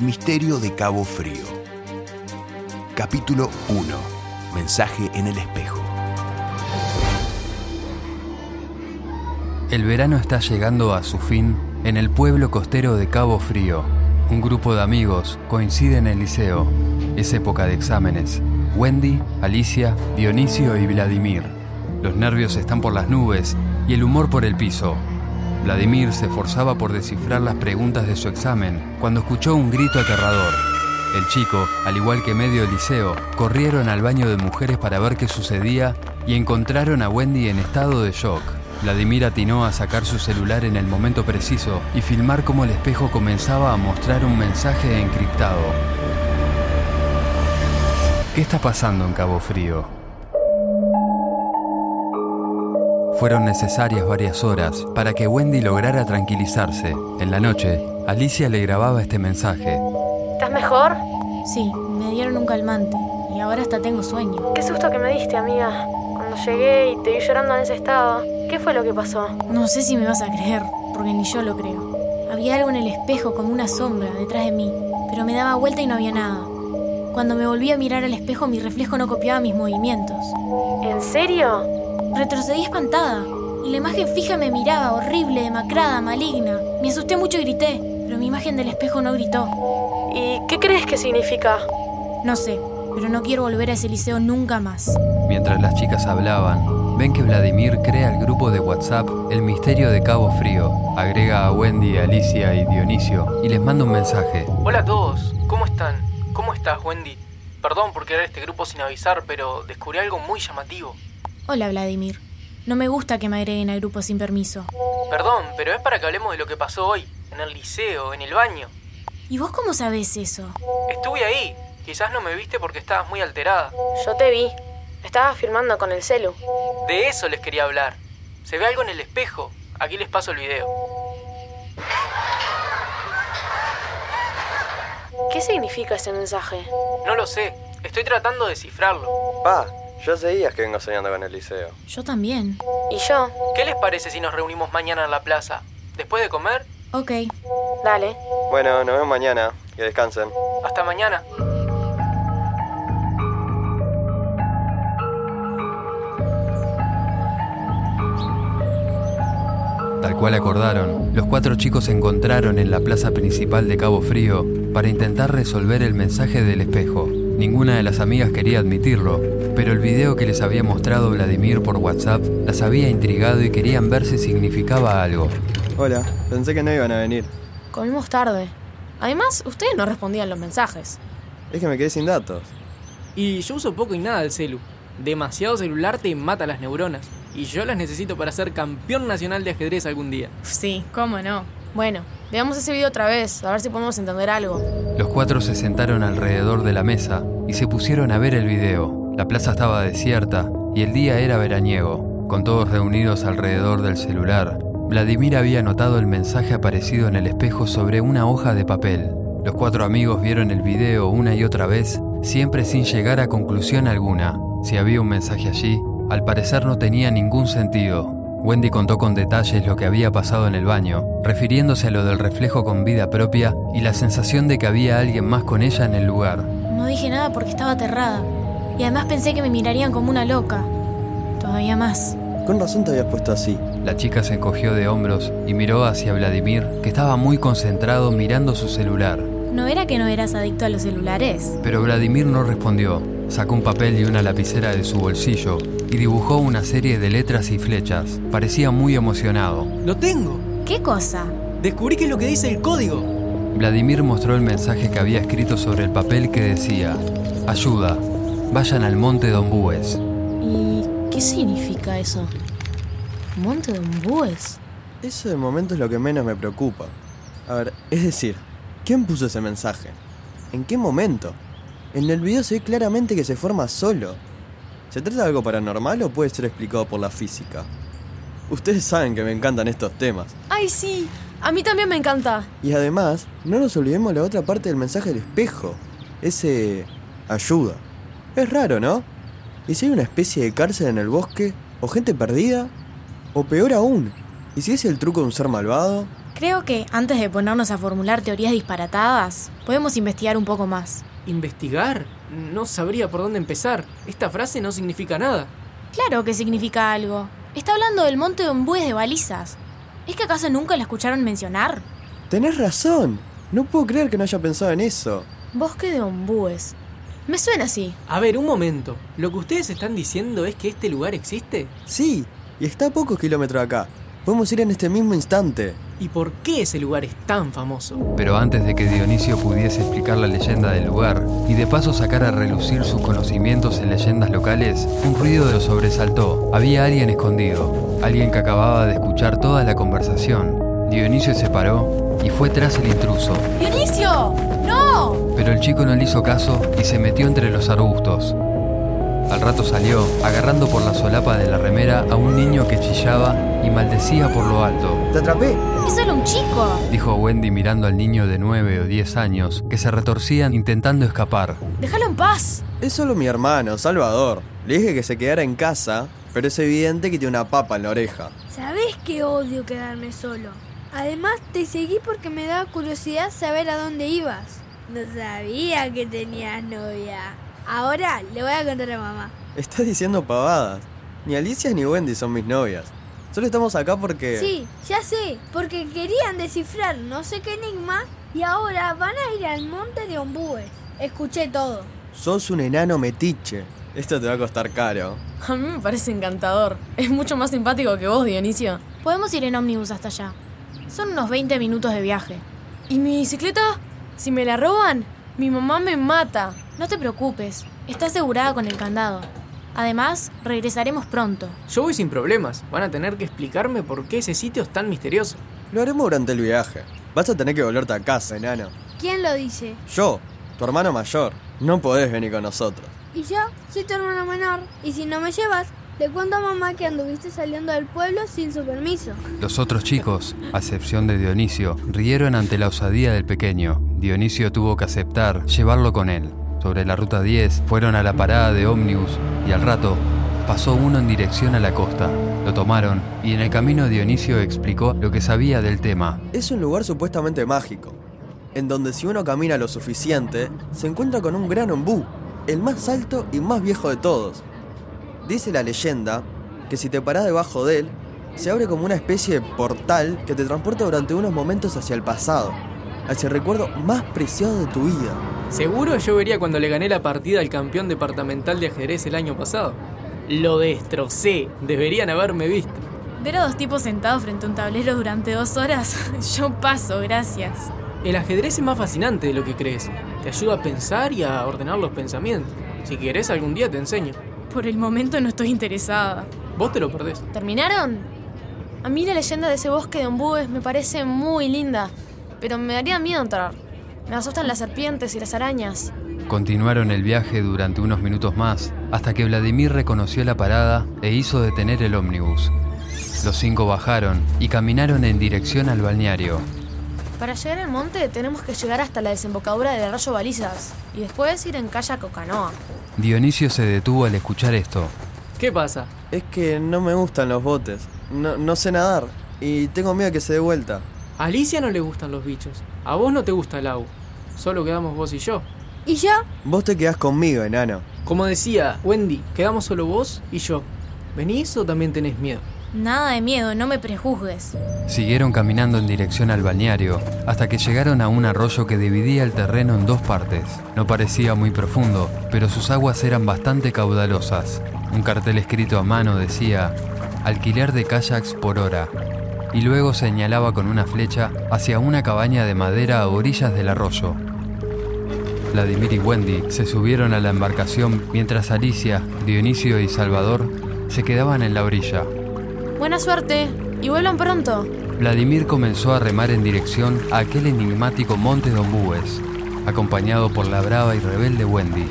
Misterio de Cabo Frío. Capítulo 1. Mensaje en el espejo. El verano está llegando a su fin en el pueblo costero de Cabo Frío. Un grupo de amigos coincide en el liceo. Es época de exámenes. Wendy, Alicia, Dionisio y Vladimir. Los nervios están por las nubes y el humor por el piso. Vladimir se esforzaba por descifrar las preguntas de su examen cuando escuchó un grito aterrador. El chico, al igual que medio liceo, corrieron al baño de mujeres para ver qué sucedía y encontraron a Wendy en estado de shock. Vladimir atinó a sacar su celular en el momento preciso y filmar cómo el espejo comenzaba a mostrar un mensaje encriptado. ¿Qué está pasando en Cabo Frío? Fueron necesarias varias horas para que Wendy lograra tranquilizarse. En la noche, Alicia le grababa este mensaje. ¿Estás mejor? Sí, me dieron un calmante y ahora hasta tengo sueño. Qué susto que me diste, amiga. Cuando llegué y te vi llorando en ese estado, ¿qué fue lo que pasó? No sé si me vas a creer, porque ni yo lo creo. Había algo en el espejo como una sombra detrás de mí, pero me daba vuelta y no había nada. Cuando me volví a mirar al espejo, mi reflejo no copiaba mis movimientos. ¿En serio? Retrocedí espantada, y la imagen fija me miraba, horrible, demacrada, maligna. Me asusté mucho y grité, pero mi imagen del espejo no gritó. ¿Y qué crees que significa? No sé, pero no quiero volver a ese liceo nunca más. Mientras las chicas hablaban, ven que Vladimir crea el grupo de WhatsApp El Misterio de Cabo Frío. Agrega a Wendy, Alicia y Dionisio y les manda un mensaje. Hola a todos, ¿cómo están? ¿Cómo estás, Wendy? Perdón por crear este grupo sin avisar, pero descubrí algo muy llamativo. Hola, Vladimir. No me gusta que me agreguen al grupo sin permiso. Perdón, pero es para que hablemos de lo que pasó hoy, en el liceo, en el baño. ¿Y vos cómo sabés eso? Estuve ahí. Quizás no me viste porque estabas muy alterada. Yo te vi. Estabas filmando con el celu. De eso les quería hablar. Se ve algo en el espejo. Aquí les paso el video. ¿Qué significa ese mensaje? No lo sé. Estoy tratando de descifrarlo. Pa, ya hace días que vengo soñando con el liceo. Yo también. ¿Y yo? ¿Qué les parece si nos reunimos mañana en la plaza? ¿Después de comer? Ok. Dale. Bueno, nos vemos mañana. Que descansen. Hasta mañana. Tal cual acordaron, los cuatro chicos se encontraron en la plaza principal de Cabo Frío para intentar resolver el mensaje del espejo. Ninguna de las amigas quería admitirlo, pero el video que les había mostrado Vladimir por WhatsApp las había intrigado y querían ver si significaba algo. Hola, pensé que no iban a venir. Comimos tarde. Además, ustedes no respondían los mensajes. Es que me quedé sin datos. Y yo uso poco y nada el celu. Demasiado celular te mata las neuronas. Y yo las necesito para ser campeón nacional de ajedrez algún día. Sí, cómo no. Bueno, veamos ese video otra vez, a ver si podemos entender algo. Los cuatro se sentaron alrededor de la mesa y se pusieron a ver el video. La plaza estaba desierta y el día era veraniego. Con todos reunidos alrededor del celular, Vladimir había notado el mensaje aparecido en el espejo sobre una hoja de papel. Los cuatro amigos vieron el video una y otra vez, siempre sin llegar a conclusión alguna. Si había un mensaje allí, al parecer no tenía ningún sentido. Wendy contó con detalles lo que había pasado en el baño, refiriéndose a lo del reflejo con vida propia y la sensación de que había alguien más con ella en el lugar. No dije nada porque estaba aterrada. Y además pensé que me mirarían como una loca. Todavía más. Con razón te habías puesto así. La chica se encogió de hombros y miró hacia Vladimir, que estaba muy concentrado mirando su celular. ¿No era que no eras adicto a los celulares? Pero Vladimir no respondió. Sacó un papel y una lapicera de su bolsillo y dibujó una serie de letras y flechas. Parecía muy emocionado. ¡Lo tengo! ¿Qué cosa? Descubrí que es lo que dice el código. Vladimir mostró el mensaje que había escrito sobre el papel que decía, Ayuda, vayan al monte Dombúes. ¿Y qué significa eso? ¿Monte de Ombúes? Eso de momento es lo que menos me preocupa. A ver, es decir, ¿quién puso ese mensaje? ¿En qué momento? En el video se ve claramente que se forma solo. ¿Se trata de algo paranormal o puede ser explicado por la física? Ustedes saben que me encantan estos temas. ¡Ay, sí! A mí también me encanta. Y además, no nos olvidemos la otra parte del mensaje del espejo. Ese... ayuda. Es raro, ¿no? ¿Y si hay una especie de cárcel en el bosque? ¿O gente perdida? O peor aún, ¿y si es el truco de un ser malvado? Creo que antes de ponernos a formular teorías disparatadas, podemos investigar un poco más. ¿Investigar? No sabría por dónde empezar. Esta frase no significa nada. Claro que significa algo. Está hablando del monte de Ombúes de balizas. ¿Es que acaso nunca la escucharon mencionar? Tenés razón. No puedo creer que no haya pensado en eso. Bosque de Ombúes. Me suena así. A ver, un momento. ¿Lo que ustedes están diciendo es que este lugar existe? Sí, y está a pocos kilómetros de acá. Podemos ir en este mismo instante. ¿Y por qué ese lugar es tan famoso? Pero antes de que Dionisio pudiese explicar la leyenda del lugar y de paso sacar a relucir sus conocimientos en leyendas locales, un ruido lo sobresaltó. Había alguien escondido, alguien que acababa de escuchar toda la conversación. Dionisio se paró y fue tras el intruso, ¡Dionisio! ¡No! pero el chico no le hizo caso y se metió entre los arbustos. Al rato salió, agarrando por la solapa de la remera a un niño que chillaba y maldecía por lo alto. ¡Te atrapé! ¡Es solo un chico! Dijo Wendy mirando al niño de 9 o 10 años que se retorcían intentando escapar. ¡Déjalo en paz! Es solo mi hermano, Salvador. Le dije que se quedara en casa, pero es evidente que tiene una papa en la oreja. Sabés que odio quedarme solo. Además, te seguí porque me daba curiosidad saber a dónde ibas. No sabía que tenías novia. Ahora le voy a contar a mamá. Estás diciendo pavadas. Ni Alicia ni Wendy son mis novias. Solo estamos acá porque... Sí, ya sé, porque querían descifrar no sé qué enigma y ahora van a ir al monte de Ombúes. Escuché todo. Sos un enano metiche. Esto te va a costar caro. A mí me parece encantador. Es mucho más simpático que vos, Dionisio. Podemos ir en ómnibus hasta allá. Son unos 20 minutos de viaje. ¿Y mi bicicleta? Si me la roban, mi mamá me mata. No te preocupes, está asegurada con el candado. Además, regresaremos pronto. Yo voy sin problemas. Van a tener que explicarme por qué ese sitio es tan misterioso. Lo haremos durante el viaje. Vas a tener que volverte a casa, enano. ¿Quién lo dice? Yo, tu hermano mayor. No podés venir con nosotros. Y yo soy tu hermano menor. Y si no me llevas, le cuento a mamá que anduviste saliendo del pueblo sin su permiso. Los otros chicos, a excepción de Dionisio, rieron ante la osadía del pequeño. Dionisio tuvo que aceptar llevarlo con él. Sobre la ruta 10 fueron a la parada de ómnibus y al rato pasó uno en dirección a la costa. Lo tomaron y en el camino Dionisio explicó lo que sabía del tema. Es un lugar supuestamente mágico, en donde si uno camina lo suficiente, se encuentra con un gran ombú, el más alto y más viejo de todos. Dice la leyenda que si te parás debajo de él, se abre como una especie de portal que te transporta durante unos momentos hacia el pasado, hacia el recuerdo más preciado de tu vida. Seguro yo vería cuando le gané la partida al campeón departamental de ajedrez el año pasado. Lo destrocé. Deberían haberme visto. Ver a dos tipos sentados frente a un tablero durante dos horas, yo paso, gracias. El ajedrez es más fascinante de lo que crees. Te ayuda a pensar y a ordenar los pensamientos. Si querés algún día te enseño. Por el momento no estoy interesada. Vos te lo perdés. ¿Terminaron? A mí la leyenda de ese bosque de ombúes me parece muy linda, pero me daría miedo entrar. Me asustan las serpientes y las arañas. Continuaron el viaje durante unos minutos más, hasta que Vladimir reconoció la parada e hizo detener el ómnibus. Los cinco bajaron y caminaron en dirección al balneario. Para llegar al monte tenemos que llegar hasta la desembocadura del arroyo Balizas y después ir en kayak o canoa. Dionisio se detuvo al escuchar esto. ¿Qué pasa? Es que no me gustan los botes. No, no sé nadar y tengo miedo que se dé vuelta. A Alicia no le gustan los bichos. A vos no te gusta el agua. Solo quedamos vos y yo. ¿Y yo? Vos te quedás conmigo, enano. Como decía Wendy, quedamos solo vos y yo. ¿Venís o también tenés miedo? Nada de miedo, no me prejuzgues. Siguieron caminando en dirección al balneario hasta que llegaron a un arroyo que dividía el terreno en dos partes. No parecía muy profundo, pero sus aguas eran bastante caudalosas. Un cartel escrito a mano decía alquiler de kayaks por hora y luego señalaba con una flecha hacia una cabaña de madera a orillas del arroyo. Vladimir y Wendy se subieron a la embarcación mientras Alicia, Dionisio y Salvador se quedaban en la orilla. Buena suerte y vuelvan pronto. Vladimir comenzó a remar en dirección a aquel enigmático monte de Ombúes, acompañado por la brava y rebelde Wendy.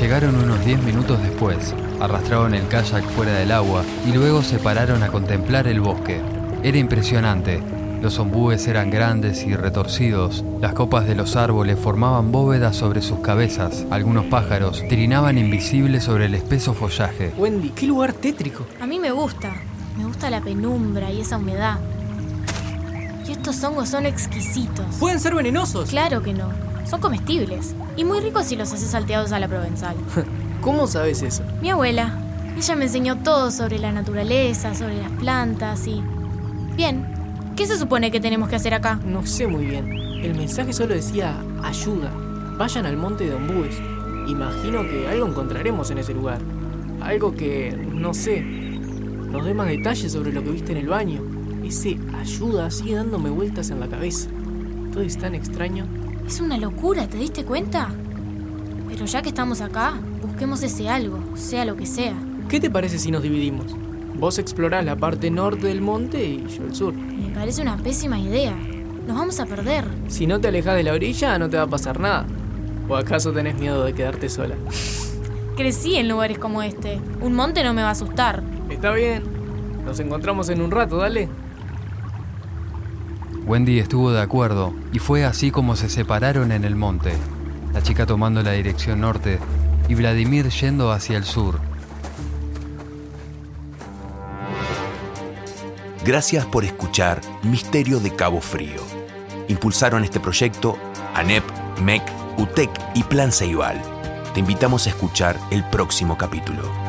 Llegaron unos 10 minutos después, arrastraron el kayak fuera del agua y luego se pararon a contemplar el bosque. Era impresionante. Los ombúes eran grandes y retorcidos, las copas de los árboles formaban bóvedas sobre sus cabezas, algunos pájaros trinaban invisibles sobre el espeso follaje. Wendy, qué lugar tétrico. A mí me gusta. Me gusta la penumbra y esa humedad. Y Estos hongos son exquisitos. ¿Pueden ser venenosos? Claro que no. Son comestibles. Y muy ricos si los haces salteados a la provenzal. ¿Cómo sabes eso? Mi abuela. Ella me enseñó todo sobre la naturaleza, sobre las plantas y... Bien. ¿Qué se supone que tenemos que hacer acá? No sé muy bien. El mensaje solo decía ayuda. Vayan al monte de Ombúes. Imagino que algo encontraremos en ese lugar. Algo que, no sé, nos dé más detalles sobre lo que viste en el baño. Ese ayuda sigue dándome vueltas en la cabeza. Todo es tan extraño. Es una locura, ¿te diste cuenta? Pero ya que estamos acá, busquemos ese algo, sea lo que sea. ¿Qué te parece si nos dividimos? Vos explorás la parte norte del monte y yo el sur. Me parece una pésima idea. Nos vamos a perder. Si no te alejas de la orilla, no te va a pasar nada. ¿O acaso tenés miedo de quedarte sola? Crecí en lugares como este. Un monte no me va a asustar. Está bien. Nos encontramos en un rato, dale. Wendy estuvo de acuerdo y fue así como se separaron en el monte, la chica tomando la dirección norte y Vladimir yendo hacia el sur. Gracias por escuchar Misterio de Cabo Frío. Impulsaron este proyecto ANEP, MEC, UTEC y Plan Ceibal. Te invitamos a escuchar el próximo capítulo.